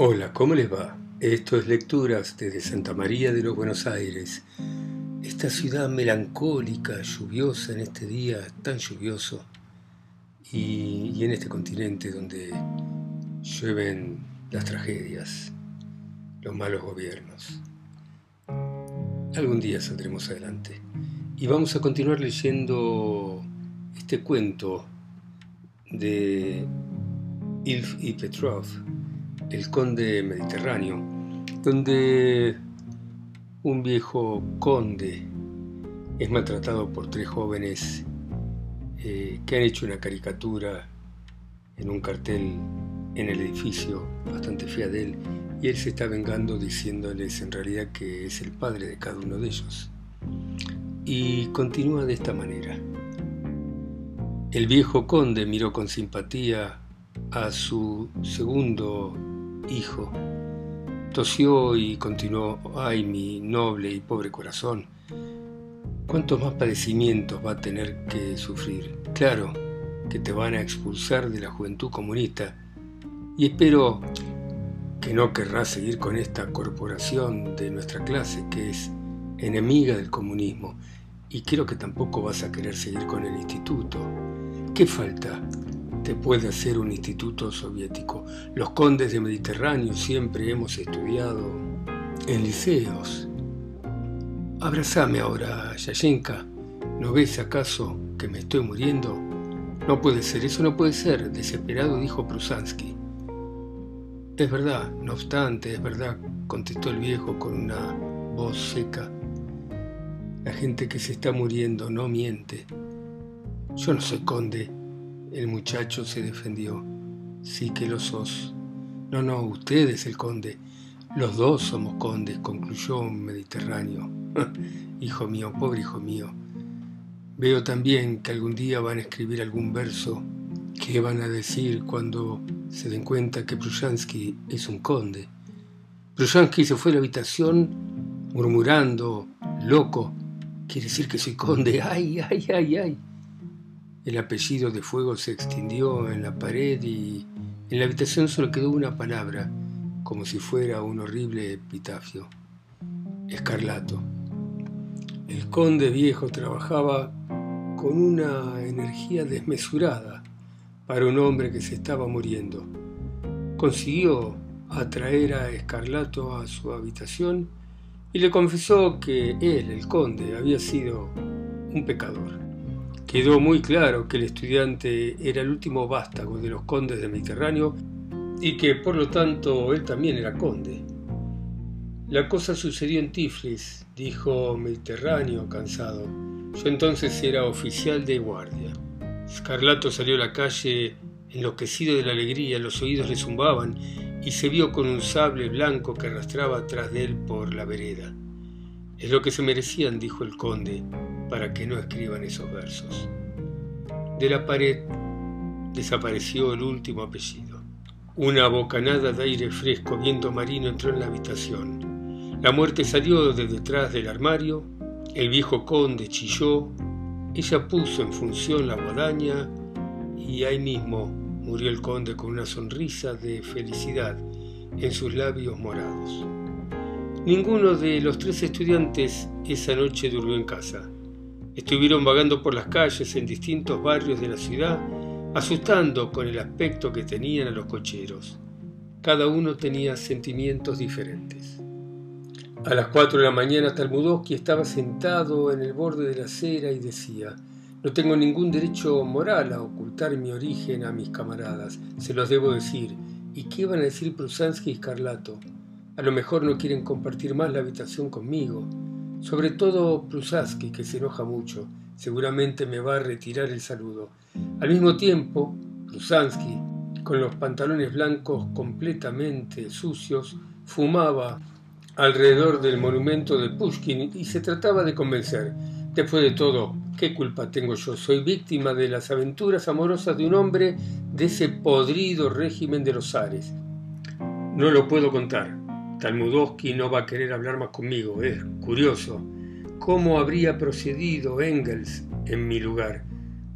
Hola, ¿cómo les va? Esto es Lecturas desde Santa María de los Buenos Aires. Esta ciudad melancólica, lluviosa en este día tan lluvioso y, en este continente donde llueven las tragedias, los malos gobiernos. Algún día saldremos adelante. Y vamos a continuar leyendo este cuento de Ilf y Petrov, el conde mediterráneo, donde un viejo conde es maltratado por tres jóvenes eh, que han hecho una caricatura en un cartel en el edificio bastante fea de él y él se está vengando diciéndoles en realidad que es el padre de cada uno de ellos. Y continúa de esta manera. El viejo conde miró con simpatía a su segundo hijo. Tosió y continuó, ay mi noble y pobre corazón, ¿cuántos más padecimientos va a tener que sufrir? Claro que te van a expulsar de la juventud comunista y espero que no querrás seguir con esta corporación de nuestra clase que es enemiga del comunismo y creo que tampoco vas a querer seguir con el instituto. ¿Qué falta? Puede hacer un instituto soviético. Los condes de Mediterráneo siempre hemos estudiado en liceos. Abrázame ahora, Yashenka. ¿No ves acaso que me estoy muriendo? No puede ser, eso no puede ser, desesperado dijo Prusansky. Es verdad, no obstante, es verdad, contestó el viejo con una voz seca. La gente que se está muriendo no miente. Yo no soy conde. El muchacho se defendió. Sí que lo sos. No, no, usted es el conde. Los dos somos condes, concluyó un mediterráneo. hijo mío, pobre hijo mío. Veo también que algún día van a escribir algún verso. ¿Qué van a decir cuando se den cuenta que Prushansky es un conde? Prushansky se fue a la habitación murmurando, loco, Quiere decir que soy conde. ¡Ay, ay, ay, ay! El apellido de fuego se extindió en la pared y en la habitación solo quedó una palabra, como si fuera un horrible epitafio. Escarlato. El conde viejo trabajaba con una energía desmesurada para un hombre que se estaba muriendo. Consiguió atraer a Escarlato a su habitación y le confesó que él, el conde, había sido un pecador. Quedó muy claro que el estudiante era el último vástago de los condes del Mediterráneo y que por lo tanto él también era conde. La cosa sucedió en Tiflis, dijo Mediterráneo cansado. Yo entonces era oficial de guardia. Scarlato salió a la calle enloquecido de la alegría, los oídos le zumbaban y se vio con un sable blanco que arrastraba tras de él por la vereda. Es lo que se merecían, dijo el conde, para que no escriban esos versos. De la pared desapareció el último apellido. Una bocanada de aire fresco, viento marino, entró en la habitación. La muerte salió de detrás del armario, el viejo conde chilló, ella puso en función la guadaña y ahí mismo murió el conde con una sonrisa de felicidad en sus labios morados. Ninguno de los tres estudiantes esa noche durmió en casa. Estuvieron vagando por las calles en distintos barrios de la ciudad, asustando con el aspecto que tenían a los cocheros. Cada uno tenía sentimientos diferentes. A las cuatro de la mañana Talmudowski estaba sentado en el borde de la acera y decía, no tengo ningún derecho moral a ocultar mi origen a mis camaradas, se los debo decir. ¿Y qué van a decir Prusansky y Scarlato? A lo mejor no quieren compartir más la habitación conmigo. Sobre todo Prusansky, que se enoja mucho. Seguramente me va a retirar el saludo. Al mismo tiempo, Prusansky, con los pantalones blancos completamente sucios, fumaba alrededor del monumento de Pushkin y se trataba de convencer. Después de todo, ¿qué culpa tengo yo? Soy víctima de las aventuras amorosas de un hombre de ese podrido régimen de los Ares. No lo puedo contar. Talmudowski no va a querer hablar más conmigo. Es curioso. ¿Cómo habría procedido Engels en mi lugar?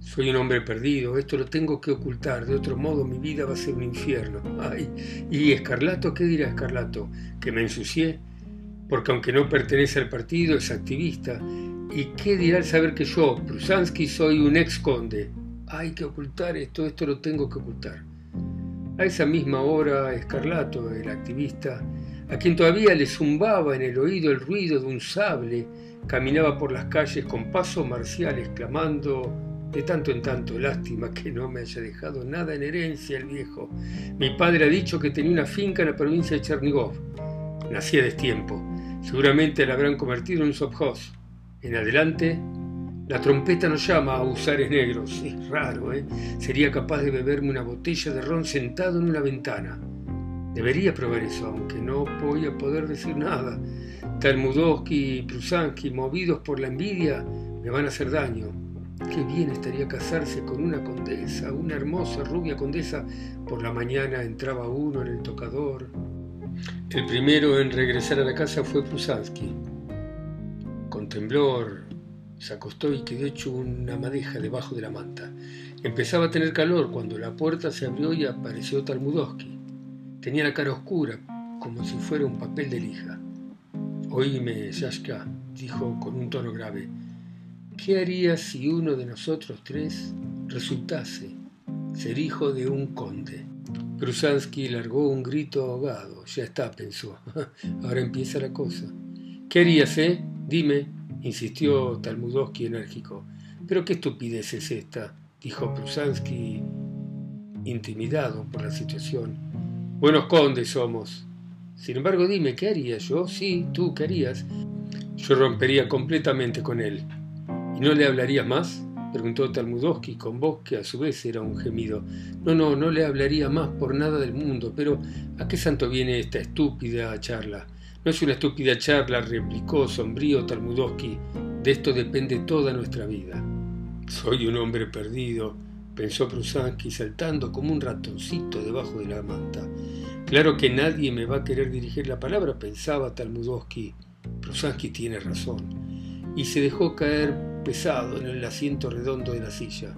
Soy un hombre perdido, esto lo tengo que ocultar, de otro modo mi vida va a ser un infierno. Ay, ¿y Escarlato? ¿Qué dirá Escarlato? ¿Que me ensucié? Porque aunque no pertenece al partido, es activista. ¿Y qué dirá al saber que yo, Prusansky, soy un ex conde? Hay que ocultar esto, esto lo tengo que ocultar. A esa misma hora, Escarlato, el activista, a quien todavía le zumbaba en el oído el ruido de un sable, caminaba por las calles con pasos marciales, clamando de tanto en tanto, lástima que no me haya dejado nada en herencia el viejo. Mi padre ha dicho que tenía una finca en la provincia de Chernigov. Nacía destiempo. Seguramente la habrán convertido en un. En adelante, la trompeta nos llama a usares negros. Es raro, ¿eh? Sería capaz de beberme una botella de ron sentado en una ventana. Debería probar eso, aunque no voy a poder decir nada. Talmudowski y Prusansky, movidos por la envidia, me van a hacer daño. Qué bien estaría casarse con una condesa, una hermosa rubia condesa. Por la mañana entraba uno en el tocador. El primero en regresar a la casa fue Prusansky. Con temblor se acostó y quedó hecho una madeja debajo de la manta. Empezaba a tener calor cuando la puerta se abrió y apareció Talmudowski. Tenía la cara oscura, como si fuera un papel de lija. Oíme, Yashka, dijo con un tono grave. ¿Qué harías si uno de nosotros tres resultase ser hijo de un conde? Prusansky largó un grito ahogado. Ya está, pensó. Ahora empieza la cosa. ¿Qué harías, eh? Dime, insistió Talmudowski enérgico. Pero qué estupidez es esta, dijo Prusansky, intimidado por la situación. Buenos condes somos. Sin embargo, dime, ¿qué haría yo? Sí, tú, ¿qué harías? Yo rompería completamente con él. ¿Y no le hablarías más? preguntó Talmudowski con voz que a su vez era un gemido. No, no, no le hablaría más por nada del mundo, pero ¿a qué santo viene esta estúpida charla? No es una estúpida charla, replicó sombrío Talmudowski. De esto depende toda nuestra vida. Soy un hombre perdido, pensó Prusansky saltando como un ratoncito debajo de la manta. Claro que nadie me va a querer dirigir la palabra, pensaba Talmudowski. Prusansky tiene razón. Y se dejó caer pesado en el asiento redondo de la silla.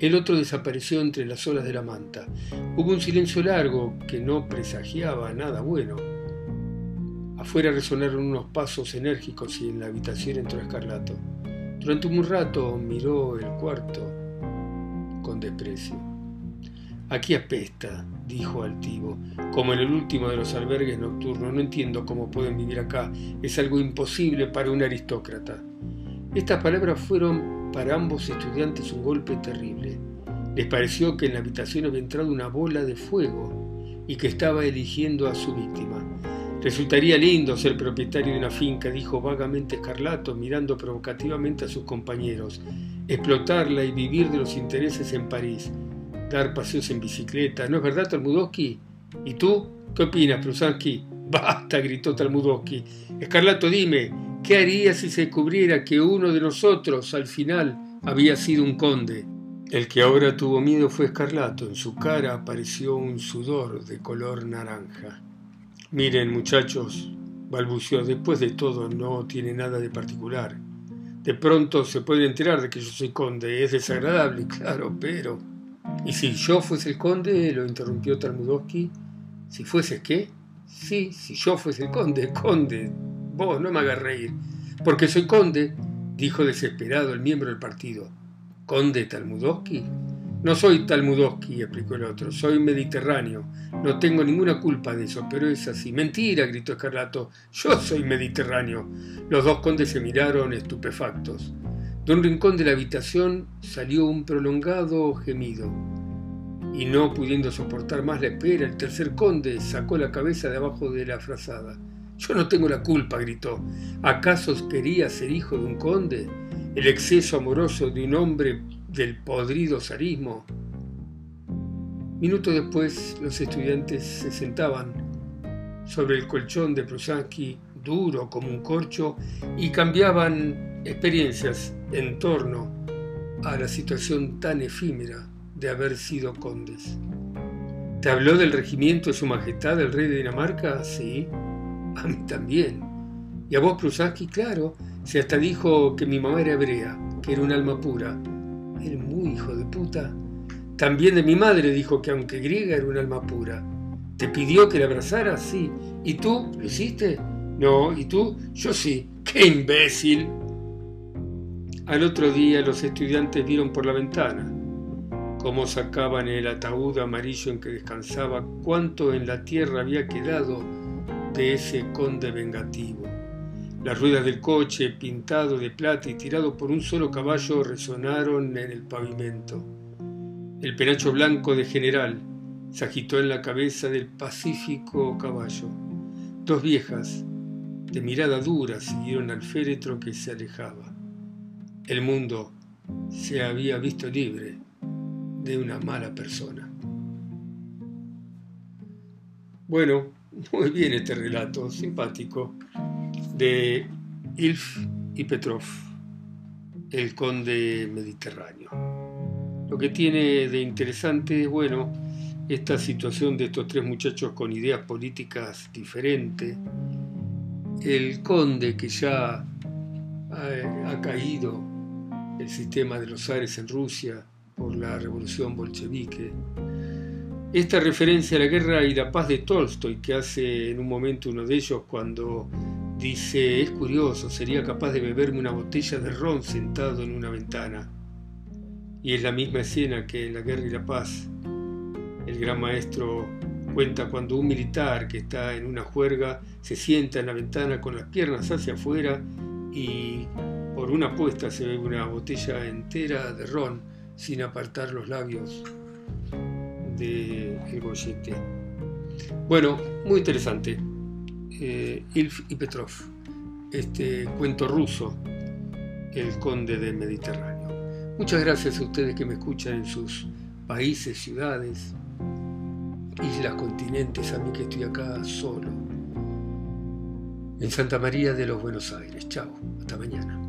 El otro desapareció entre las olas de la manta. Hubo un silencio largo que no presagiaba nada bueno. Afuera resonaron unos pasos enérgicos y en la habitación entró Escarlato. Durante un rato miró el cuarto con desprecio. Aquí apesta, dijo altivo, como en el último de los albergues nocturnos. No entiendo cómo pueden vivir acá. Es algo imposible para un aristócrata. Estas palabras fueron para ambos estudiantes un golpe terrible. Les pareció que en la habitación había entrado una bola de fuego y que estaba eligiendo a su víctima. Resultaría lindo ser propietario de una finca, dijo vagamente Escarlato, mirando provocativamente a sus compañeros. Explotarla y vivir de los intereses en París. Dar paseos en bicicleta. ¿No es verdad, Talmudowski? ¿Y tú? ¿Qué opinas, Prusansky? Basta, gritó Talmudowski. Escarlato, dime, ¿Qué haría si se descubriera que uno de nosotros al final había sido un conde? El que ahora tuvo miedo fue Escarlato. En su cara apareció un sudor de color naranja. Miren, muchachos, balbuceó, después de todo no tiene nada de particular. De pronto se puede enterar de que yo soy conde. Es desagradable, claro, pero... ¿Y si yo fuese el conde? lo interrumpió Talmudowski. ¿Si fuese qué? Sí, si yo fuese el conde, conde, Vos no me hagas reír, porque soy conde, dijo desesperado el miembro del partido. ¿Conde Talmudowski? No soy Talmudowski, explicó el otro, soy mediterráneo. No tengo ninguna culpa de eso, pero es así. Mentira, gritó Escarlato, yo soy mediterráneo. Los dos condes se miraron estupefactos. De un rincón de la habitación salió un prolongado gemido. Y no pudiendo soportar más la espera, el tercer conde sacó la cabeza de abajo de la frazada. Yo no tengo la culpa, gritó. ¿Acaso quería ser hijo de un conde? ¿El exceso amoroso de un hombre del podrido zarismo? Minutos después, los estudiantes se sentaban sobre el colchón de Prusansky, duro como un corcho, y cambiaban experiencias en torno a la situación tan efímera de haber sido condes. ¿Te habló del regimiento de Su Majestad el Rey de Dinamarca? Sí. A mí también. Y a vos, Prusansky, claro, se hasta dijo que mi mamá era hebrea, que era un alma pura. Eres muy hijo de puta. También de mi madre dijo que aunque griega era un alma pura. ¿Te pidió que la abrazara? Sí. ¿Y tú? ¿Lo hiciste? No. ¿Y tú? Yo sí. ¡Qué imbécil! Al otro día los estudiantes vieron por la ventana cómo sacaban el ataúd amarillo en que descansaba, cuánto en la tierra había quedado de ese conde vengativo. Las ruedas del coche, pintado de plata y tirado por un solo caballo, resonaron en el pavimento. El penacho blanco de general se agitó en la cabeza del pacífico caballo. Dos viejas, de mirada dura, siguieron al féretro que se alejaba. El mundo se había visto libre de una mala persona. Bueno, muy bien este relato, simpático, de Ilf y Petrov, el conde mediterráneo. Lo que tiene de interesante es, bueno, esta situación de estos tres muchachos con ideas políticas diferentes, el conde que ya ha, ha caído el sistema de los aires en Rusia, por la revolución bolchevique. Esta referencia a la guerra y la paz de Tolstoy que hace en un momento uno de ellos cuando dice, es curioso, sería capaz de beberme una botella de ron sentado en una ventana. Y es la misma escena que en La Guerra y la Paz. El gran maestro cuenta cuando un militar que está en una juerga se sienta en la ventana con las piernas hacia afuera y por una apuesta se bebe una botella entera de ron sin apartar los labios del el bollete. Bueno, muy interesante. Eh, Ilf y Petrov, este cuento ruso, El Conde del Mediterráneo. Muchas gracias a ustedes que me escuchan en sus países, ciudades, islas, continentes, a mí que estoy acá solo, en Santa María de los Buenos Aires. Chao, hasta mañana.